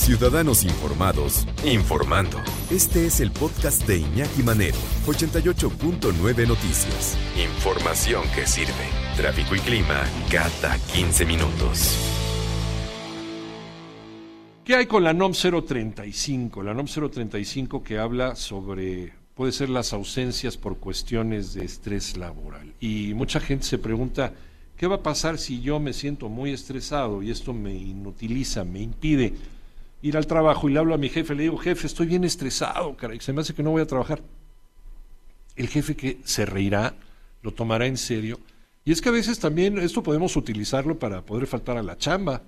Ciudadanos informados, informando. Este es el podcast de Iñaki Manero, 88.9 Noticias. Información que sirve. Tráfico y clima cada 15 minutos. ¿Qué hay con la NOM 035? La NOM 035 que habla sobre, puede ser las ausencias por cuestiones de estrés laboral. Y mucha gente se pregunta, ¿qué va a pasar si yo me siento muy estresado y esto me inutiliza, me impide ir al trabajo y le hablo a mi jefe, le digo, jefe, estoy bien estresado, caray, se me hace que no voy a trabajar. El jefe que se reirá, lo tomará en serio. Y es que a veces también esto podemos utilizarlo para poder faltar a la chamba.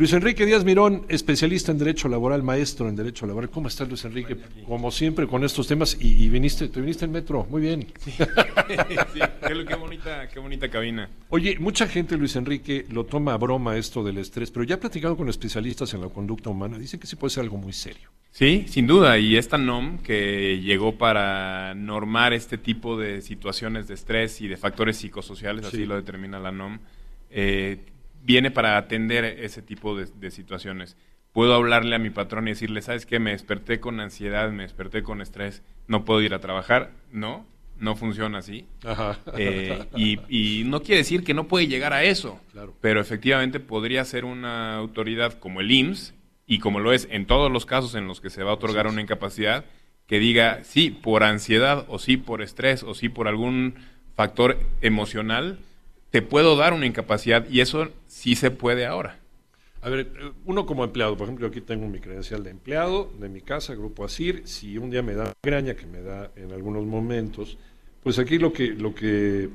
Luis Enrique Díaz Mirón, especialista en Derecho Laboral, maestro en Derecho Laboral. ¿Cómo estás, Luis Enrique? Como siempre, con estos temas. Y, y viniste, te viniste en metro. Muy bien. Sí, sí, qué, qué bonita, qué bonita cabina. Oye, mucha gente, Luis Enrique, lo toma a broma esto del estrés, pero ya he platicado con especialistas en la conducta humana. Dicen que sí puede ser algo muy serio. Sí, sin duda. Y esta NOM que llegó para normar este tipo de situaciones de estrés y de factores psicosociales, Sí. así lo determina la NOM, eh, viene para atender ese tipo de, de situaciones. Puedo hablarle a mi patrón y decirle, ¿sabes qué? Me desperté con ansiedad, me desperté con estrés, no puedo ir a trabajar. No, no funciona así. Ajá. Eh, y, y no quiere decir que no puede llegar a eso, Claro. pero efectivamente podría ser una autoridad como el IMSS, y como lo es en todos los casos en los que se va a otorgar una incapacidad, que diga sí por ansiedad o sí por estrés o sí por algún factor emocional, te puedo dar una incapacidad y eso sí se puede ahora. A ver, uno como empleado, por ejemplo, aquí tengo mi credencial de empleado de mi casa, Grupo ASIR. Si un día me da graña, que me da en algunos momentos, pues aquí lo que, lo que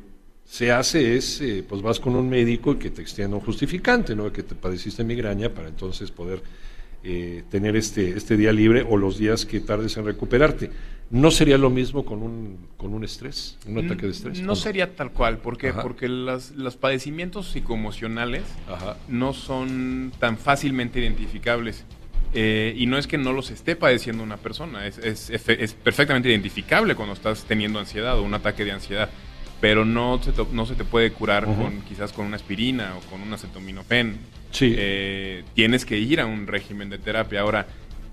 se hace es, eh, pues vas con un médico y que te extienda un justificante, ¿no? Que te padeciste migraña para entonces poder eh, tener este, este día libre o los días que tardes en recuperarte. ¿No sería lo mismo con un, con un estrés, un ataque de estrés? ¿o No sería tal cual, ¿por qué? Ajá. Porque las- los padecimientos psicoemocionales Ajá. no son tan fácilmente identificables. Eh, y no es que no los esté padeciendo una persona, es, es- es perfectamente identificable cuando estás teniendo ansiedad o un ataque de ansiedad, pero no se te, no se te puede curar con quizás con una aspirina o con un acetaminofén. Sí. Eh, tienes que ir a un régimen de terapia. Ahora,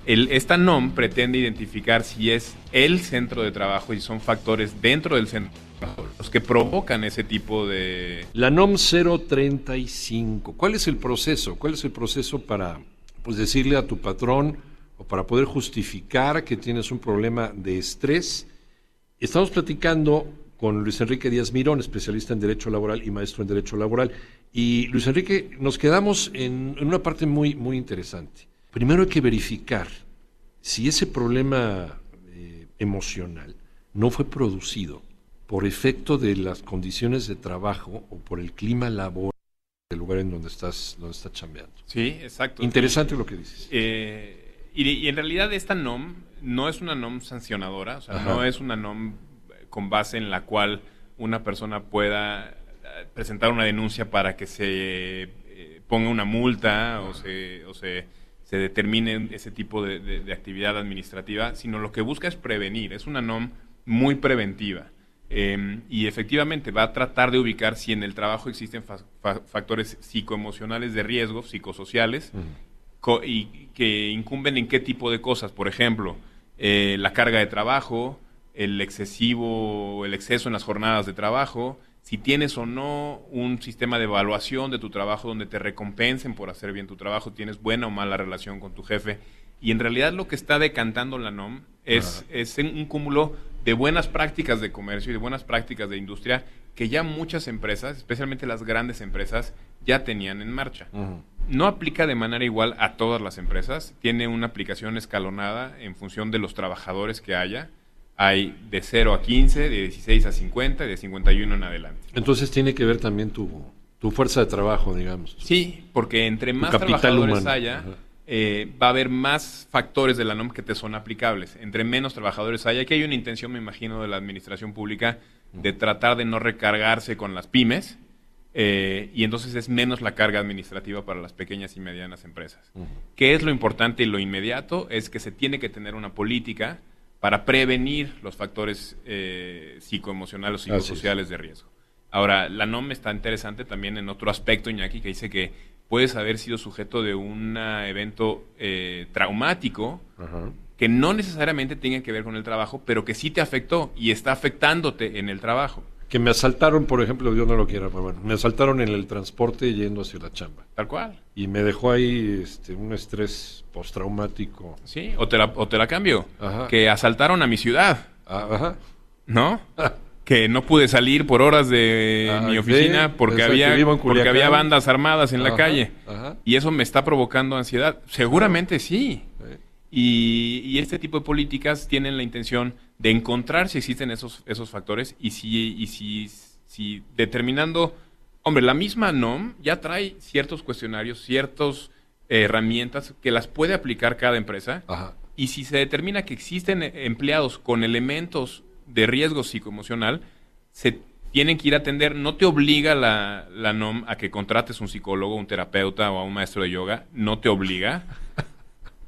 el, esta NOM pretende identificar si es el centro de trabajo y son factores dentro del centro de trabajo los que provocan ese tipo de, La NOM 035, ¿cuál es el proceso? ¿Cuál es el proceso para pues, decirle a tu patrón o para poder justificar que tienes un problema de estrés? Estamos platicando con Luis Enrique Díaz Mirón, especialista en Derecho Laboral y maestro en Derecho Laboral. Y Luis Enrique, nos quedamos en, en una parte muy, muy interesante. Primero hay que verificar si ese problema eh, emocional no fue producido por efecto de las condiciones de trabajo o por el clima laboral del lugar en donde estás, donde estás chambeando. Sí, exacto. Interesante lo que dices. Eh, y, y en realidad esta NOM no es una NOM sancionadora, o sea, Ajá. no es una NOM con base en la cual una persona pueda eh, presentar una denuncia para que se eh, ponga una multa o se, o se, se determine ese tipo de, de- de actividad administrativa, sino lo que busca es prevenir. Es una NOM muy preventiva. Eh, y efectivamente va a tratar de ubicar si en el trabajo existen fa- fa- factores psicoemocionales de riesgo, psicosociales, co- y que incumben en qué tipo de cosas. Por ejemplo, eh, la carga de trabajo, el excesivo, el exceso en las jornadas de trabajo, si tienes o no un sistema de evaluación de tu trabajo donde te recompensen por hacer bien tu trabajo, tienes buena o mala relación con tu jefe. Y en realidad lo que está decantando la NOM es, es un cúmulo de buenas prácticas de comercio y de buenas prácticas de industria que ya muchas empresas, especialmente las grandes empresas, ya tenían en marcha. No aplica de manera igual a todas las empresas, tiene una aplicación escalonada en función de los trabajadores que haya. Hay de 0 a 15, de 16 a 50 y de 51 en adelante. Entonces tiene que ver también tu, Tu fuerza de trabajo, digamos. Sí, porque entre más trabajadores humano. haya, eh, va a haber más factores de la NOM que te son aplicables. Entre menos trabajadores haya, que hay una intención, me imagino, de la administración pública de tratar de no recargarse con las pymes, eh, y entonces es menos la carga administrativa para las pequeñas y medianas empresas. ¿Qué es lo importante y lo inmediato? Es que se tiene que tener una política para prevenir los factores eh, psicoemocionales o psicosociales de riesgo. Ahora, la NOM está interesante también en otro aspecto, Iñaki, que dice que puedes haber sido sujeto de un evento eh, traumático Ajá. que no necesariamente tenga que ver con el trabajo, pero que sí te afectó y está afectándote en el trabajo. Que me asaltaron, por ejemplo, Dios no lo quiera, pero bueno, me asaltaron en el transporte yendo hacia la chamba. Tal cual. Y me dejó ahí este, un estrés postraumático. Sí, o te la, o te la cambio. Ajá. Que asaltaron a mi ciudad, Ah, Ajá. ¿no? que no pude salir por horas de Ah, mi sí, oficina porque había porque había bandas armadas en la calle ajá. y eso me está provocando ansiedad seguramente sí Sí. Y, y este tipo de políticas tienen la intención de encontrar si existen esos esos factores y si y si si determinando hombre la misma NOM ya trae ciertos cuestionarios ciertas herramientas que las puede aplicar cada empresa Ajá. y si se determina que existen empleados con elementos de riesgo psicoemocional, se tienen que ir a atender. No te obliga la, la NOM a que contrates un psicólogo, un terapeuta o a un maestro de yoga. No te obliga.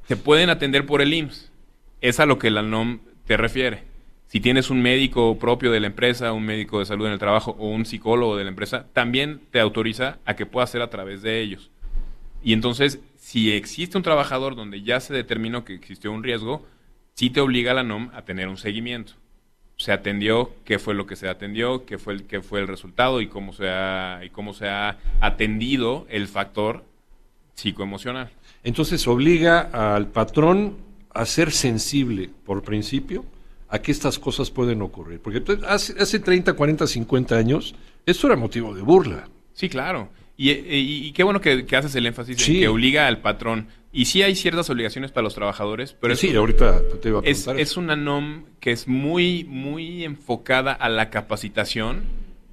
Te pueden atender por el IMSS. Es a lo que la NOM te refiere. Si tienes un médico propio de la empresa, un médico de salud en el trabajo o un psicólogo de la empresa, también te autoriza a que pueda hacer a través de ellos. Y entonces, si existe un trabajador donde ya se determinó que existió un riesgo, sí te obliga la NOM a tener un seguimiento. Se atendió, qué fue lo que se atendió, qué fue el, qué fue el resultado y cómo se ha, y cómo se ha atendido el factor psicoemocional. Entonces obliga al patrón a ser sensible, por principio, a que estas cosas pueden ocurrir. Porque hace, hace 30, 40, 50 años, esto era motivo de burla. Sí, claro. Y, y- y qué bueno que, que haces el énfasis Sí. en que obliga al patrón. Y sí hay ciertas obligaciones para los trabajadores, pero sí, ahorita te iba a es, es una NOM que es muy, muy enfocada a la capacitación,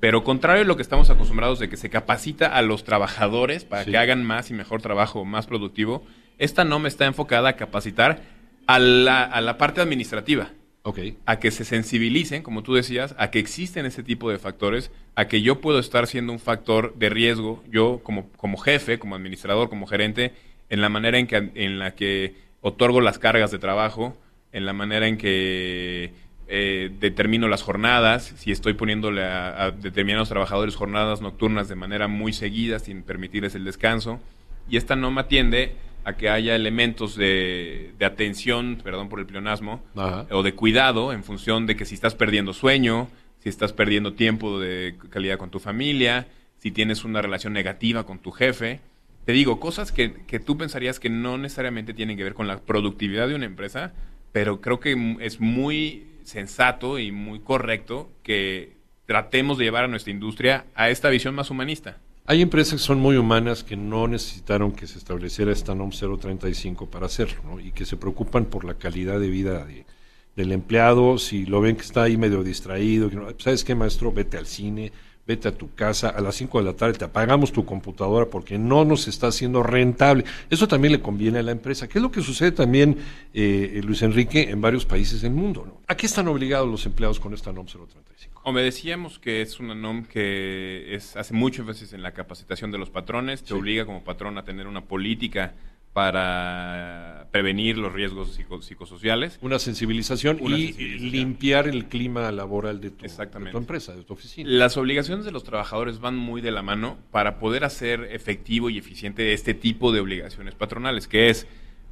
pero contrario a lo que estamos acostumbrados de que se capacita a los trabajadores para Sí. que hagan más y mejor trabajo, más productivo, esta NOM está enfocada a capacitar a la, a la parte administrativa a que se sensibilicen, como tú decías, a que existen ese tipo de factores, a que yo puedo estar siendo un factor de riesgo, yo como, como jefe, como administrador, como gerente, en la manera en, que, en la que otorgo las cargas de trabajo, en la manera en que eh, determino las jornadas, si estoy poniéndole a, a determinados trabajadores jornadas nocturnas de manera muy seguida, sin permitirles el descanso. Y esta norma tiende a que haya elementos de, de atención, perdón por el pleonasmo, Ajá. o de cuidado en función de que si estás perdiendo sueño, si estás perdiendo tiempo de calidad con tu familia, si tienes una relación negativa con tu jefe. Te digo, cosas que, que tú pensarías que no necesariamente tienen que ver con la productividad de una empresa, pero creo que es muy sensato y muy correcto que tratemos de llevar a nuestra industria a esta visión más humanista. Hay empresas que son muy humanas que no necesitaron que se estableciera esta NOM 035 para hacerlo, ¿no? Y que se preocupan por la calidad de vida de- del empleado, si lo ven que está ahí medio distraído, no- ¿sabes qué, maestro? Vete al cine, vete a tu casa, a las 5 de la tarde te apagamos tu computadora porque no nos está haciendo rentable. Eso también le conviene a la empresa, que es lo que sucede también, eh, Luis Enrique, en varios países del mundo, ¿no? ¿A qué están obligados los empleados con esta NOM 035? Hombre, decíamos que es una NOM que es, hace mucho énfasis en la capacitación de los patrones, te Sí. obliga como patrón a tener una política para prevenir los riesgos psico- psicosociales. Una sensibilización Una y sensibilización. limpiar el clima laboral de tu, de Exactamente. tu empresa, de tu oficina. Las obligaciones de los trabajadores van muy de la mano para poder hacer efectivo y eficiente este tipo de obligaciones patronales, que es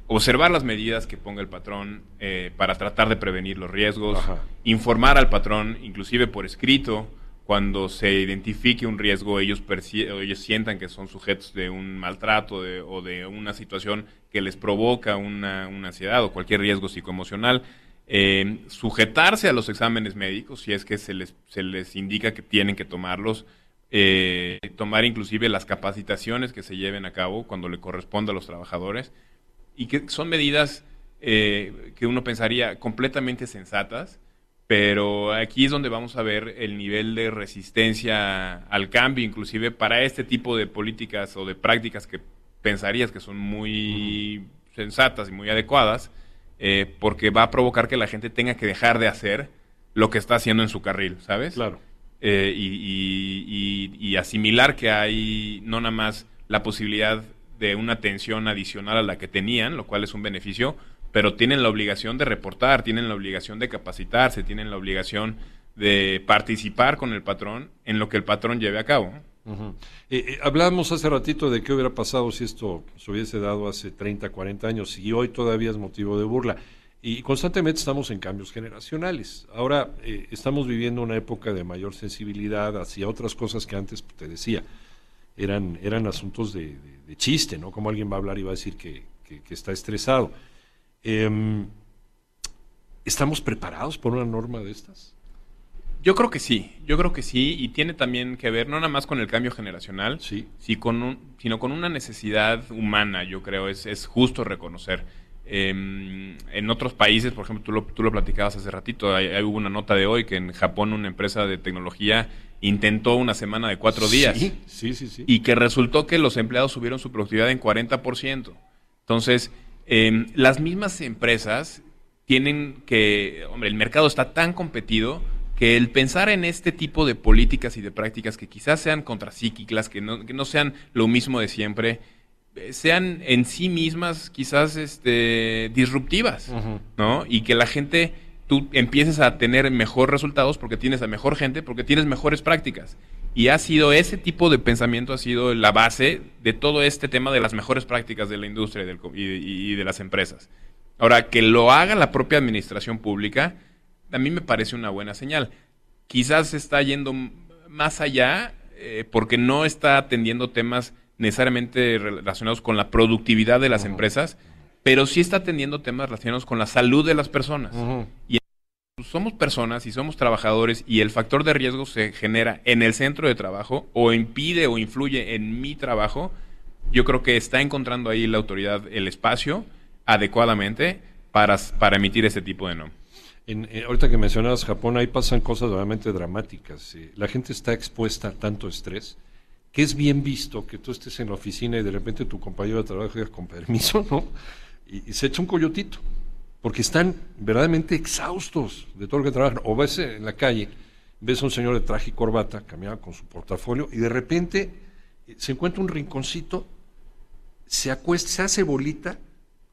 observar las medidas que ponga el patrón eh, para tratar de prevenir los riesgos, Ajá. informar al patrón, inclusive por escrito, cuando se identifique un riesgo, ellos, ellos sientan que son sujetos de un maltrato de- o de una situación que les provoca una, una ansiedad o cualquier riesgo psicoemocional. Eh, sujetarse a los exámenes médicos, si es que se les, se les indica que tienen que tomarlos, eh, tomar inclusive las capacitaciones que se lleven a cabo cuando le corresponda a los trabajadores, y que son medidas eh, que uno pensaría completamente sensatas, pero aquí es donde vamos a ver el nivel de resistencia al cambio, inclusive para este tipo de políticas o de prácticas que pensarías que son muy sensatas y muy adecuadas, eh, porque va a provocar que la gente tenga que dejar de hacer lo que está haciendo en su carril, ¿sabes? Claro. Eh, y, y- y- y asimilar que hay no nada más la posibilidad de una atención adicional a la que tenían, lo cual es un beneficio, pero tienen la obligación de reportar, tienen la obligación de capacitarse, tienen la obligación de participar con el patrón en lo que el patrón lleve a cabo. Eh, hablábamos hace ratito de qué hubiera pasado si esto se hubiese dado hace 30, 40 años y hoy todavía es motivo de burla. Y constantemente estamos en cambios generacionales. Ahora eh, estamos viviendo una época de mayor sensibilidad hacia otras cosas que antes, te decía, eran, eran asuntos de chiste, ¿no? Como alguien va a hablar y va a decir que, que- que está estresado. Em, ¿Estamos preparados por una norma de estas? Yo creo que sí, yo creo que sí, y tiene también que ver no nada más con el cambio generacional, Sí. sí con un- sino con una necesidad humana, yo creo, es, es justo reconocer. Em, en otros países, por ejemplo, tú lo, tú lo platicabas hace ratito, hay, hay- hubo una nota de hoy que en Japón una empresa de tecnología intentó una semana de cuatro días Sí, sí, sí. sí. y que resultó que los empleados subieron su productividad en 40%. Entonces, eh, las mismas empresas tienen que, hombre, el mercado está tan competido que el pensar en este tipo de políticas y de prácticas que quizás sean contracíclicas, que no, que no sean lo mismo de siempre, eh, sean en sí mismas quizás este, disruptivas. ¿no? Y que la gente, tú empieces a tener mejores resultados porque tienes a mejor gente, porque tienes mejores prácticas. Y ha sido ese tipo de pensamiento, ha sido la base de todo este tema de las mejores prácticas de la industria y, del y de las empresas. Ahora, que lo haga la propia administración pública, a mí me parece una buena señal. Quizás está yendo más allá eh, porque no está atendiendo temas necesariamente relacionados con la productividad de las empresas, pero sí está atendiendo temas relacionados con la salud de las personas. Ujú. Pues, somos personas y somos trabajadores y el factor de riesgo se genera en el centro de trabajo o impide o influye en mi trabajo, yo creo que está encontrando ahí la autoridad el espacio adecuadamente para, para emitir ese tipo de no. En, eh, ahorita que mencionabas Japón, ahí pasan cosas realmente dramáticas. eh, la gente está expuesta a tanto estrés que es bien visto que tú estés en la oficina y de repente tu compañero de trabajo diga con permiso, ¿no? Y, se echa un coyotito, porque están verdaderamente exhaustos de todo lo que trabajan. O ves en la calle, ves a un señor de traje y corbata, caminaba con su portafolio, y de repente eh, se encuentra un rinconcito, se acuesta, se hace bolita,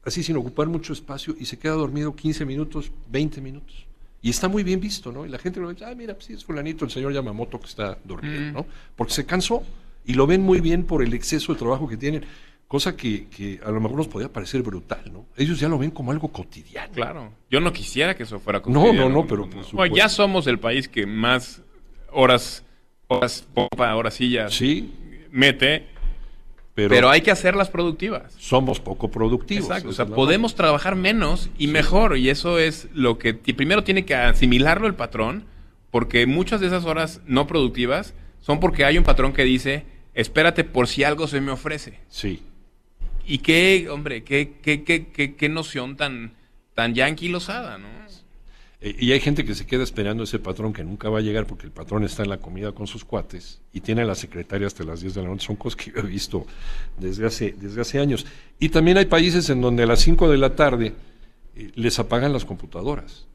así sin ocupar mucho espacio, y se queda dormido 15 minutos, 20 minutos. Y está muy bien visto, ¿no? Y la gente lo ve, ah, mira, pues sí, es fulanito, el señor Yamamoto que está durmiendo, ¿no? Porque se cansó y lo ven muy bien por el exceso de trabajo que tienen, cosa que, que a lo mejor nos podría parecer brutal, ¿no? Ellos ya lo ven como algo cotidiano. Claro. Yo no quisiera que eso fuera No, cotidiano. no, no, pero por Bueno, ya somos el país que más horas, horas pompa, horas sillas Sí, mete, pero, pero, hay que hacerlas productivas. somos poco productivos. Exacto, o sea, podemos trabajar menos y mejor, y eso es lo que primero tiene que asimilarlo el patrón, porque muchas de esas horas no productivas son porque hay un patrón que dice, espérate por si algo se me ofrece. Sí, Y qué, hombre, qué, qué, qué, qué, qué noción tan, tan ya anquilosada, ¿no? Eh, y hay gente que se queda esperando ese patrón que nunca va a llegar porque el patrón está en la comida con sus cuates y tiene a la secretaria hasta las 10 de la noche. Son cosas que yo he visto desde hace, desde hace años. Y también hay países en donde a las 5 de la tarde eh, les apagan las computadoras.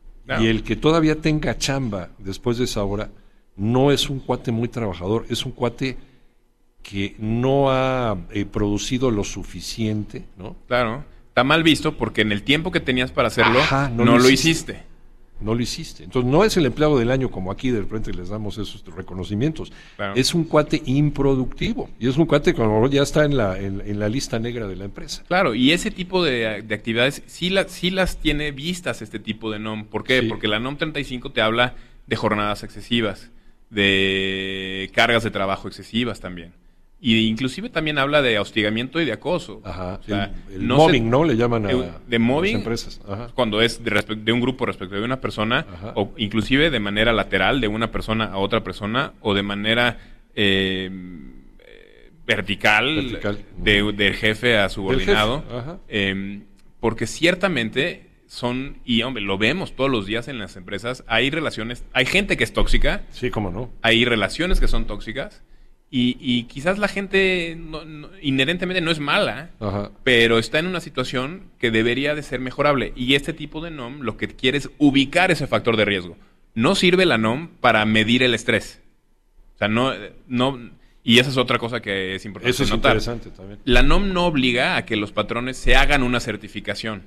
Y el que todavía tenga chamba después de esa hora no es un cuate muy trabajador, es un cuate que no ha eh, producido lo suficiente, ¿no? Claro. Está mal visto porque en el tiempo que tenías para hacerlo, Ajá, no, no lo lo hiciste. hiciste. No lo hiciste. Entonces, no es el empleado del año como aquí de repente les damos esos reconocimientos. Claro. Es un cuate improductivo. Y es un cuate que a lo mejor ya está en la, en, en la lista negra de la empresa. Claro, y ese tipo de, de actividades sí, la- sí las tiene vistas este tipo de NOM. ¿Por qué? Sí. Porque la NOM 35 te habla de jornadas excesivas, de cargas de trabajo excesivas también. Y inclusive también habla de hostigamiento y de acoso. Ajá. O sea, el el no se- mobbing, ¿no? Le llaman a, de mobbing, las empresas. Ajá. cuando es de, de un grupo respecto de una persona, Ajá. o inclusive de manera lateral de una persona a otra persona, o de manera eh, eh, vertical, Vertical. De, del jefe a subordinado. jefe, ajá. Eh, porque ciertamente son, y hombre, lo vemos todos los días en las empresas, hay relaciones, hay gente que es tóxica, Sí, cómo no. hay relaciones que son tóxicas, y, y quizás la gente no- no- inherentemente no es mala, Ajá. pero está en una situación que debería de ser mejorable. Y este tipo de NOM lo que quiere es ubicar ese factor de riesgo. No sirve la NOM para medir el estrés. O sea, no, no y esa es otra cosa que es importante Eso es notar. interesante también. La NOM no obliga a que los patrones se hagan una certificación.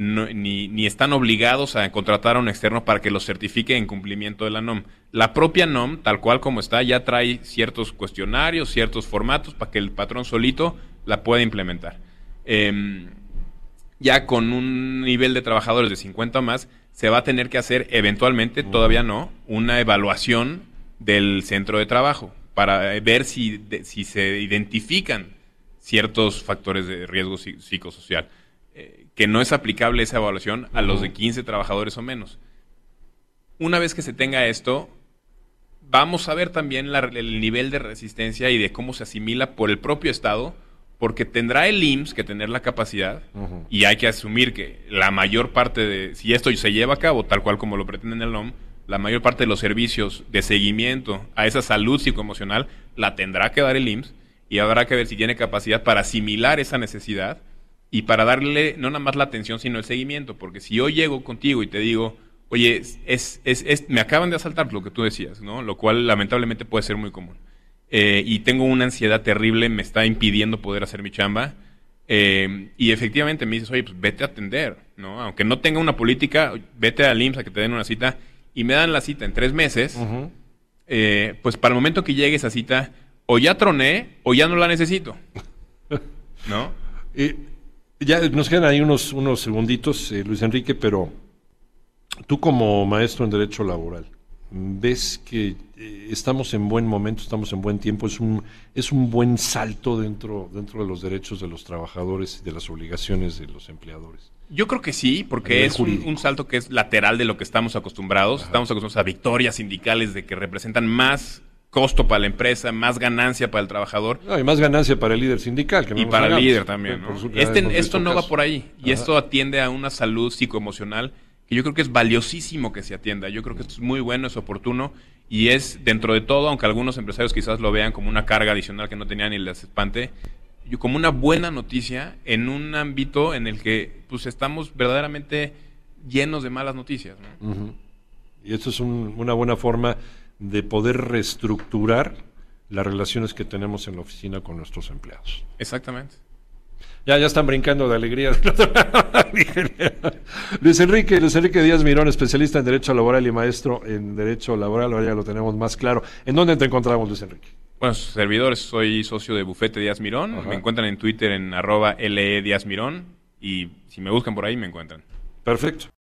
No- ni, ni están obligados a contratar a un externo para que los certifique en cumplimiento de la NOM. La propia NOM, tal cual como está, ya trae ciertos cuestionarios, ciertos formatos para que el patrón solito la pueda implementar. Em, ya con un nivel de trabajadores de 50 o más, se va a tener que hacer eventualmente, todavía no, una evaluación del centro de trabajo para ver si, de- si se identifican ciertos factores de riesgo psi- psicosocial. Que no es aplicable esa evaluación a los de 15 trabajadores o menos. Una vez que se tenga esto, vamos a ver también la- el nivel de resistencia y de cómo se asimila por el propio Estado, porque tendrá el IMSS que tener la capacidad y hay que asumir que la mayor parte de, si esto se lleva a cabo tal cual como lo pretende el NOM, la mayor parte de los servicios de seguimiento a esa salud psicoemocional la tendrá que dar el IMSS y habrá que ver si tiene capacidad para asimilar esa necesidad y para darle no nada más la atención, sino el seguimiento. Porque si yo llego contigo y te digo, oye, es, es, es- es- me acaban de asaltar lo que tú decías, ¿no? Lo cual lamentablemente puede ser muy común. Eh, y tengo una ansiedad terrible, me está impidiendo poder hacer mi chamba. Eh, y efectivamente me dices, oye, pues vete a atender, ¿no? Aunque no tenga una política, vete al IMSS a que te den una cita y me dan la cita en tres meses. Ujú. eh, pues para el momento que llegue esa cita, o ya troné o ya no la necesito, ¿no? Eh, ya nos quedan ahí unos, unos segunditos, eh, Luis Enrique, pero tú como maestro en Derecho Laboral, ¿ves que eh, estamos en buen momento, estamos en buen tiempo? ¿Es un, es un buen salto dentro, dentro de los derechos de los trabajadores y de las obligaciones de los empleadores? Yo creo que sí, porque es un, un salto que es lateral de lo que estamos acostumbrados. Estamos acostumbrados a victorias sindicales de que representan más costo para la empresa, más ganancia para el trabajador No, y más ganancia para el líder sindical. Que no y para el líder también. ¿no? su- Este- esto no va por ahí y Ajá. esto atiende a una salud psicoemocional que yo creo que es valiosísimo que se atienda. Yo creo que esto es muy bueno, es oportuno y es dentro de todo, aunque algunos empresarios quizás lo vean como una carga adicional que no tenían y les espante, yo como una buena noticia en un ámbito en el que pues estamos verdaderamente llenos de malas noticias. Y esto es un- una buena forma de poder reestructurar las relaciones que tenemos en la oficina con nuestros empleados. Exactamente. Ya, ya están brincando de alegría. Luis Enrique, Luis Enrique Díaz Mirón, especialista en Derecho Laboral y maestro en Derecho Laboral, ahora ya lo tenemos más claro. ¿En dónde te encontramos, Luis Enrique? Bueno, sus servidores, soy socio de Bufete Díaz Mirón. Ajá. Me encuentran en Twitter en arroba LE Díaz Mirón. Y si me buscan por ahí, me encuentran. Perfecto.